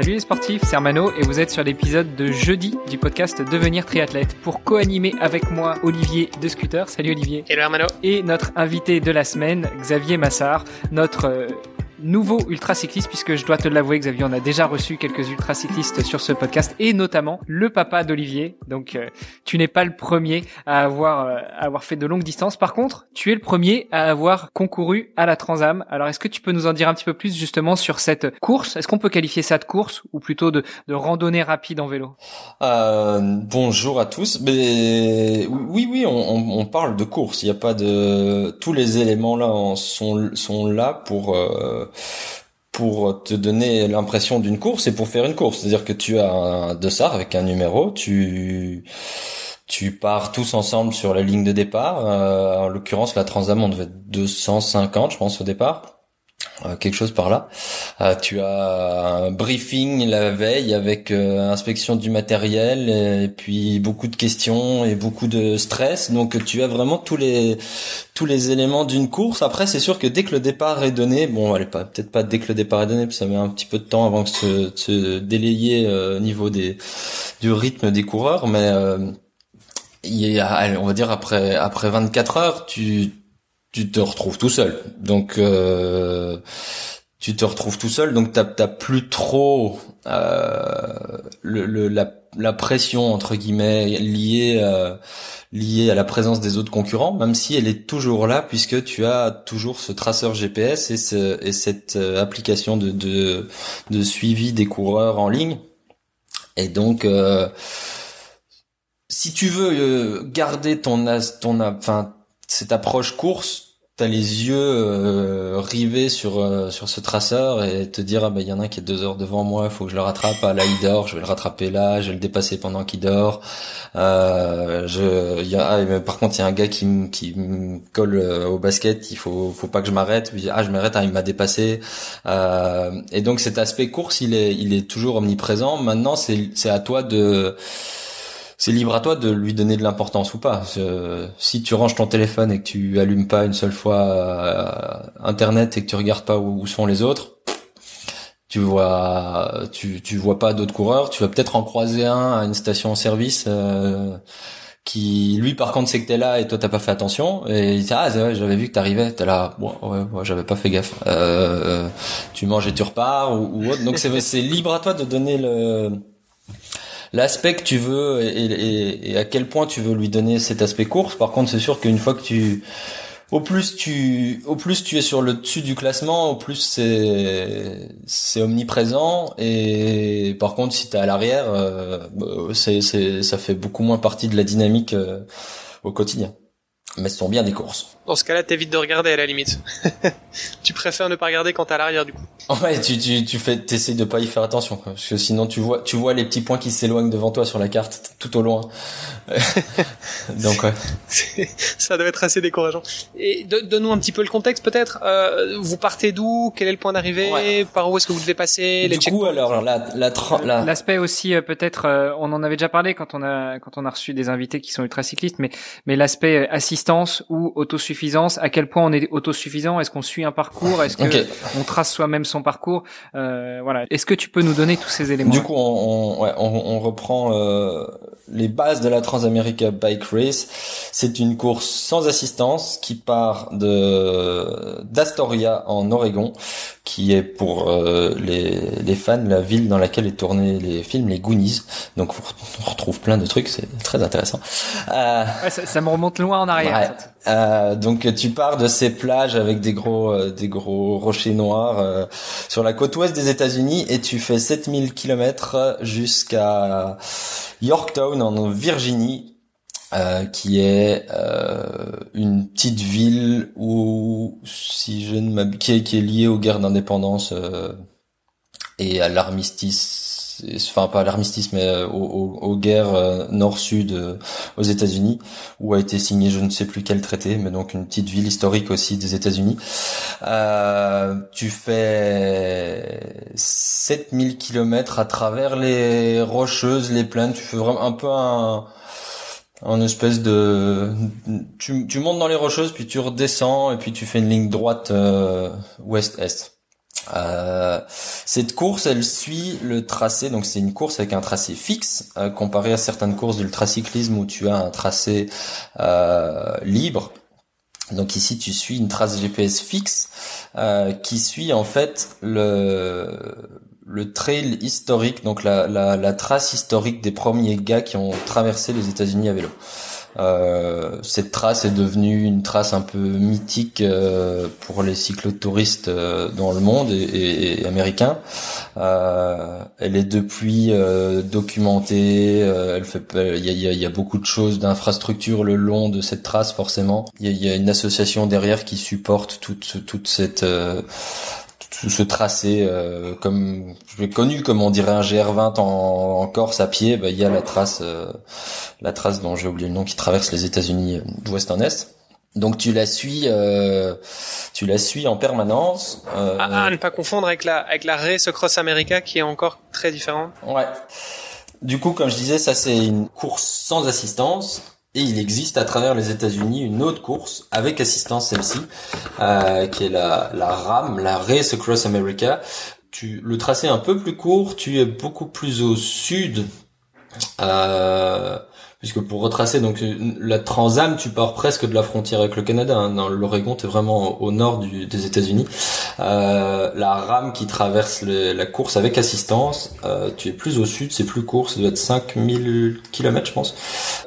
Salut les sportifs, c'est Hermano et vous êtes sur l'épisode de jeudi du podcast Devenir triathlète pour co-animer avec moi Olivier de Scooter. Salut Olivier. Hello Hermano. Et notre invité de la semaine, Xavier Massard, notre euh, nouveau ultra cycliste puisque je dois te l'avouer Xavier on a déjà reçu quelques ultra cyclistes sur ce podcast et notamment le papa d'Olivier. Donc euh, tu n'es pas le premier à avoir euh, à avoir fait de longues distances. Par contre tu es le premier à avoir concouru à la Transam. Alors est-ce que tu peux nous en dire un petit peu plus justement sur cette course? Est-ce qu'on peut qualifier ça de course ou plutôt de, de randonnée rapide en vélo? Euh, bonjour à tous. Mais oui oui on, on parle de course. Il n'y a pas de tous les éléments là sont sont là pour euh, pour te donner l'impression d'une course et pour faire une course. C'est-à-dire que tu as un dossard avec un numéro, tu tu pars tous ensemble sur la ligne de départ. Euh, en l'occurrence, la Transam, on devait être 250, je pense, au départ. Euh, quelque chose par là. Euh, tu as un briefing la veille avec euh, inspection du matériel et, puis beaucoup de questions et beaucoup de stress. Donc tu as vraiment tous les tous les éléments d'une course. Après, c'est sûr que dès que le départ est donné, bon, allez peut-être pas dès que le départ est donné, que ça met un petit peu de temps avant que se, se délayer au niveau des du rythme des coureurs, mais il y a, on va dire après après 24 heures, tu tu te retrouves tout seul. Donc euh, tu te retrouves tout seul, donc t'as t'as plus trop euh, le, la, la, pression entre guillemets liée euh, liée à la présence des autres concurrents, même si elle est toujours là puisque tu as toujours ce traceur GPS et, ce, et cette euh, application de, de, de suivi des coureurs en ligne. Et donc euh, si tu veux euh, garder ton ton enfin cette approche course, t'as les yeux euh, rivés sur euh, sur ce traceur et te dire ah ben il y en a un qui est deux heures devant moi, faut que je le rattrape. Ah là il dort, je vais le rattraper là, je vais le dépasser pendant qu'il dort. Euh, je, y a, ah, par contre il y a un gars qui me qui me colle euh, au basket, il faut faut pas que je m'arrête. Ah je m'arrête, ah, il m'a dépassé. et donc cet aspect course il est il est toujours omniprésent. Maintenant c'est c'est à toi de c'est libre à toi de lui donner de l'importance ou pas. Si tu ranges ton téléphone et que tu allumes pas une seule fois euh, Internet et que tu regardes pas où, sont les autres, tu vois, tu, tu vois pas d'autres coureurs. Tu vas peut-être en croiser un à une station-service euh, qui, lui, par contre, sait que t'es là et toi t'as pas fait attention. Et il dit ah j'avais vu que t'arrivais. T'es là, bon, ouais, ouais j'avais pas fait gaffe. Euh, tu manges et tu repars ou, ou autre. Donc c'est libre à toi de donner le l'aspect que tu veux et, à quel point tu veux lui donner cet aspect course. Par contre, c'est sûr qu'une fois que tu au plus tu au plus tu es sur le dessus du classement, au plus c'est c'est omniprésent et par contre si tu es à l'arrière, euh, c'est c'est ça fait beaucoup moins partie de la dynamique euh, au quotidien. Mais ce sont bien des courses. Dans ce cas-là, t'évites de regarder à la limite. tu préfères ne pas regarder quand t'es à l'arrière du coup. Ouais, tu tu tu fais t'essayes de pas y faire attention quoi, parce que sinon tu vois tu vois les petits points qui s'éloignent devant toi sur la carte tout au loin. Donc ouais. Ça doit être assez décourageant. Et donne-nous un petit peu le contexte peut-être. Euh, vous partez d'où? Quel est le point d'arrivée? Par où est-ce que vous devez passer? Du coup alors la la l'aspect aussi euh, peut-être euh, on en avait déjà parlé quand on a quand on a reçu des invités qui sont ultra cyclistes, mais mais l'aspect assistance ou autosuffisance. À quel point on est autosuffisant Est-ce qu'on suit un parcours Est-ce que on trace soi-même son parcours. Euh, voilà. Est-ce que tu peux nous donner tous ces éléments Du coup, on, on, on, reprend euh, les bases de la Transamerica Bike Race. C'est une course sans assistance qui part de d'Astoria en Oregon, qui est pour euh, les, les fans la ville dans laquelle est tourné les films, les Goonies. Donc on retrouve plein de trucs, c'est très intéressant. Euh, ouais, ça, ça, me remonte loin en arrière. Euh, donc tu pars de ces plages avec des gros euh, des gros rochers noirs euh, sur la côte ouest des États-Unis et tu fais 7000 km jusqu'à Yorktown en Virginie qui est une petite ville où si je ne m'abuse qui est, qui est liée aux guerres d'indépendance et à l'armistice enfin pas l'armistice, mais euh, aux, guerres euh, nord-sud aux États-Unis, où a été signé je ne sais plus quel traité, mais donc une petite ville historique aussi des États-Unis. tu fais 7000 kilomètres à travers les rocheuses, les plaines. Tu fais vraiment un peu un en espèce de tu, tu montes dans les rocheuses puis tu redescends et puis tu fais une ligne droite euh, ouest-est. Euh, cette course, elle suit le tracé, donc c'est une course avec un tracé fixe, euh, comparé à certaines courses d'ultracyclisme où tu as un tracé euh, libre. Donc ici, tu suis une trace GPS fixe qui suit en fait le trail historique, donc la, trace historique des premiers gars qui ont traversé les États-Unis à vélo. Euh, cette trace est devenue une trace un peu mythique euh, pour les cyclotouristes euh, dans le monde et, et, américains. Euh, elle est depuis documentée. elle fait, il y a, y a, beaucoup de choses d'infrastructure le long de cette trace forcément. Il y a, y a, une association derrière qui supporte toute toute cette ce tracé euh, comme je l'ai connu comme on dirait un GR20 en, en Corse à pied bah, il y a la trace euh, la trace dont j'ai oublié le nom qui traverse les États-Unis euh, d'ouest en est. Donc tu la suis euh, tu la suis en permanence euh, ah, à ne pas confondre avec la avec la Race Cross America qui est encore très différente. Ouais. Du coup comme je disais ça c'est une course sans assistance et il existe à travers les États-Unis une autre course avec assistance celle-ci, euh, qui est la, la RAM, la Race Across America. Tu, le tracé est un peu plus court, tu es beaucoup plus au sud. Euh, puisque pour retracer donc la Transam, tu pars presque de la frontière avec le Canada. Hein. Dans l'Oregon, tu es vraiment au nord des États-Unis. Euh, la rame qui traverse la course avec assistance, euh, tu es plus au sud, c'est plus court, ça doit être 5000 km je pense.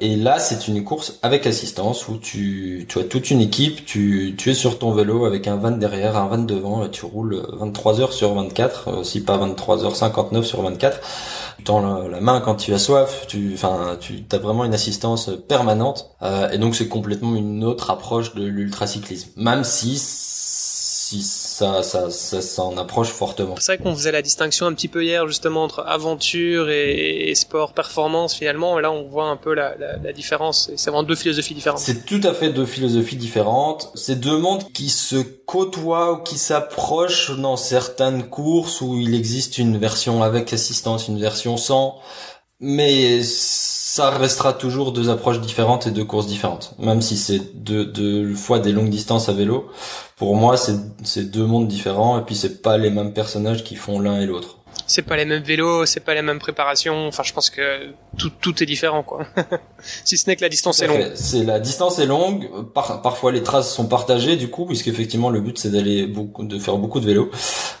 Et là, c'est une course avec assistance où tu, tu as toute une équipe, tu, es sur ton vélo avec un van derrière, un van devant, et tu roules 23 heures sur 24, euh, si pas 23 heures 59 sur 24 tends la, main quand tu as soif, tu, enfin, tu as vraiment une assistance permanente, euh, et donc c'est complètement une autre approche de l'ultracyclisme. Même si si ça, ça, ça s'en approche fortement. C'est vrai qu'on faisait la distinction un petit peu hier justement entre aventure et, sport performance finalement, et là on voit un peu la, la, la différence. C'est vraiment deux philosophies différentes. C'est tout à fait deux philosophies différentes. C'est deux mondes qui se côtoient ou qui s'approchent dans certaines courses où il existe une version avec assistance, une version sans, mais ça restera toujours deux approches différentes et deux courses différentes. Même si c'est deux, fois des longues distances à vélo, pour moi c'est deux mondes différents et puis c'est pas les mêmes personnages qui font l'un et l'autre. C'est pas les mêmes vélos, c'est pas les mêmes préparations. Enfin, je pense que tout, tout est différent, quoi. si ce n'est que la distance est longue. C'est la distance est longue. parfois, les traces sont partagées, du coup, puisqu'effectivement, le but c'est d'aller beaucoup, de faire beaucoup de vélos.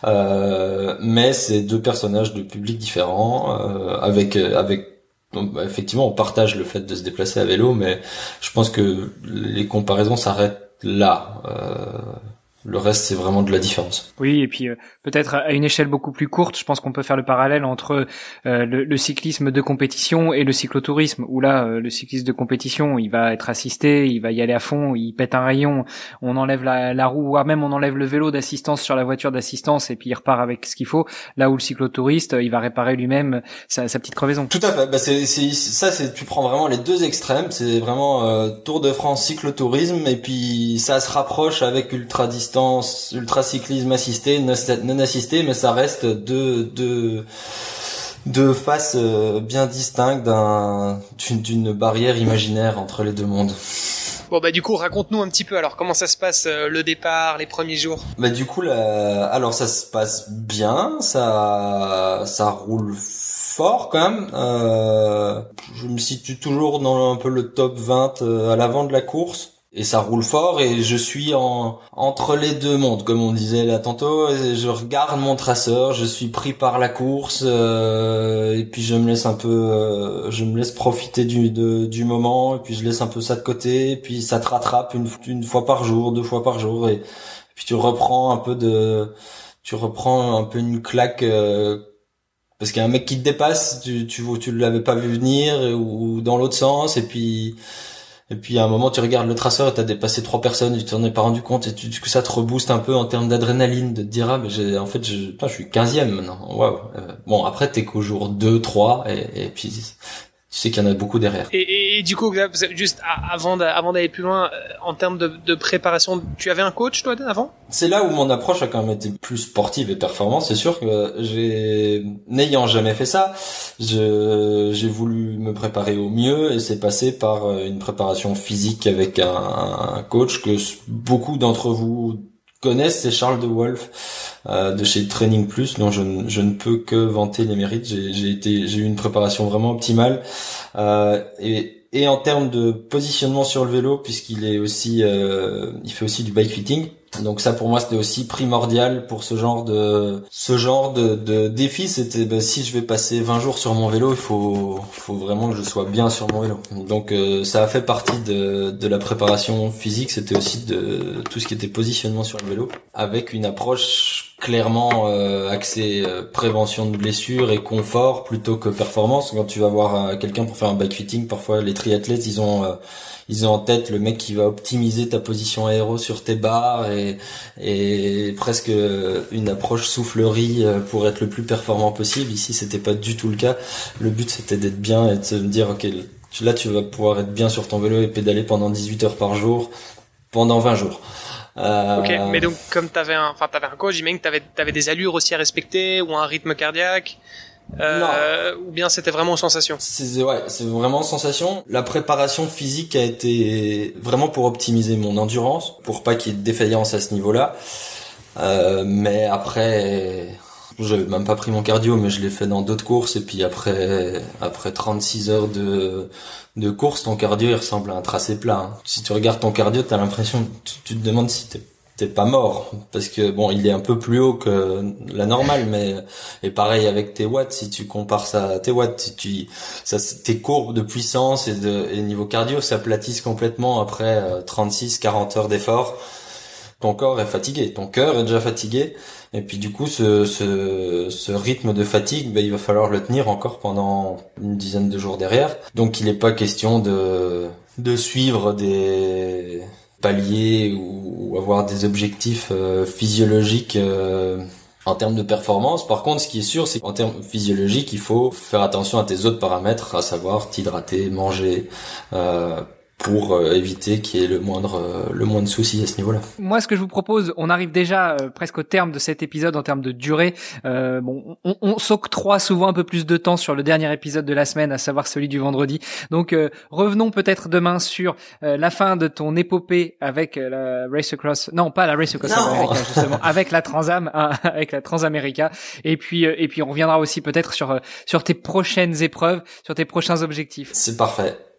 Euh, mais c'est deux personnages de public différents, euh, avec avec donc, bah, effectivement, on partage le fait de se déplacer à vélo, mais je pense que les comparaisons s'arrêtent là. Euh, le reste, c'est vraiment de la différence. Oui, et puis euh, peut-être à une échelle beaucoup plus courte, je pense qu'on peut faire le parallèle entre euh, le, cyclisme de compétition et le cyclotourisme, où là, euh, le cyclisme de compétition, il va être assisté, il va y aller à fond, il pète un rayon, on enlève la, la roue, voire même on enlève le vélo d'assistance sur la voiture d'assistance, et puis il repart avec ce qu'il faut. Là où le cyclotouriste, il va réparer lui-même sa, sa, petite crevaison. Tout à fait. Bah c'est, ça, c'est tu prends vraiment les deux extrêmes. C'est vraiment Tour de France cyclotourisme, et puis ça se rapproche avec ultra distance distance, ultracyclisme assisté, non assisté, mais ça reste deux, deux, deux faces euh, bien distinctes d'une barrière imaginaire entre les deux mondes. Bon bah du coup raconte-nous un petit peu alors comment ça se passe euh, le départ, les premiers jours? Bah du coup là, alors ça se passe bien, ça ça roule fort quand même. Euh, je me situe toujours dans un peu le top 20 à l'avant de la course et ça roule fort et je suis en entre les deux mondes comme on disait là tantôt. Je regarde mon traceur je suis pris par la course euh, et puis je me laisse un peu euh, je me laisse profiter du du moment et puis je laisse un peu ça de côté et puis ça te rattrape une une fois par jour deux fois par jour et, puis tu reprends un peu de tu reprends un peu une claque euh, parce qu'il y a un mec qui te dépasse tu tu tu l'avais pas vu venir ou dans l'autre sens et puis Et puis à un moment, tu regardes le traceur et t'as dépassé trois personnes, tu t'en es pas rendu compte et tu, que ça te rebooste un peu en termes d'adrénaline, de te dire ah mais j'ai en fait je, je suis 15e maintenant. Waouh. Euh, bon après t'es qu'au jour 2, 3 et, et puis tu sais qu'il y en a beaucoup derrière. Et, et, du coup, juste avant d'aller plus loin, euh, en termes de, de, préparation, tu avais un coach toi avant? C'est là où mon approche a quand même été plus sportive et performance. C'est sûr que j'ai, n'ayant jamais fait ça, j'ai voulu me préparer au mieux et c'est passé par euh, une préparation physique avec un, un coach que beaucoup d'entre vous connaissent, c'est Charles de Wolf euh, de chez Training Plus, dont je, je, ne peux que vanter les mérites. J'ai été, j'ai eu une préparation vraiment optimale euh, et et en termes de positionnement sur le vélo, puisqu'il est aussi, euh, il fait aussi du bike fitting. Donc ça pour moi c'était aussi primordial pour ce genre de ce genre de, de défi. C'était bah, si je vais passer 20 jours sur mon vélo, il faut faut vraiment que je sois bien sur mon vélo. Donc euh, ça a fait partie de, de la préparation physique. C'était aussi de tout ce qui était positionnement sur le vélo, avec une approche clairement euh, axée euh, prévention de blessures et confort plutôt que performance. Quand tu vas voir quelqu'un pour faire un bike fitting, parfois les triathlètes ils ont ils ont en tête le mec qui va optimiser ta position aéro sur tes barres et, et presque une approche soufflerie euh, pour être le plus performant possible. Ici, c'était pas du tout le cas. Le but, c'était d'être bien et de se dire, ok, là, tu vas pouvoir être bien sur ton vélo et pédaler pendant 18 heures par jour pendant 20 jours. Euh... Ok, mais donc comme t'avais un, enfin t'avais un coach, j'imagine que t'avais, t'avais des allures aussi à respecter ou un rythme cardiaque. Euh, ou bien c'était vraiment sensation C'est ouais, c'est vraiment sensation. La préparation physique a été vraiment pour optimiser mon endurance, pour pas qu'il y ait de défaillance à ce niveau-là. Euh, mais après, j'avais même pas pris mon cardio, mais je l'ai fait dans d'autres courses. Et puis après, après 36 heures de de course, ton cardio il ressemble à un tracé plat. Hein. Si tu regardes ton cardio, t'as l'impression, tu, tu te demandes si t'es pas mort parce que bon il est un peu plus haut que la normale mais et pareil avec tes watts si tu compares ça à tes watts tu ça tes courbes de puissance et de et niveau cardio s'aplatissent complètement après 36 euh, 40 heures d'effort. Ton corps est fatigué ton cœur est déjà fatigué et puis du coup ce ce, ce rythme de fatigue ben, il va falloir le tenir encore pendant une dizaine de jours derrière. Donc il n'est pas question de de suivre des pallier ou, avoir des objectifs euh, physiologiques euh, en termes de performance. Par contre, ce qui est sûr, c'est qu'en termes physiologiques, il faut faire attention à tes autres paramètres, à savoir t'hydrater, manger, euh, pour euh, éviter qu'il y ait le moindre euh, le moindre souci à ce niveau-là. Moi, ce que je vous propose, on arrive déjà euh, presque au terme de cet épisode en termes de durée. Euh, bon, on, on s'octroie souvent un peu plus de temps sur le dernier épisode de la semaine, à savoir celui du vendredi. Donc, revenons peut-être demain sur la fin de ton épopée avec la Race Across. Non, pas la Race Across America, justement, avec la Transam, hein, avec la Transamerica. Et puis, et puis, on reviendra aussi peut-être sur sur tes prochaines épreuves, sur tes prochains objectifs. C'est parfait.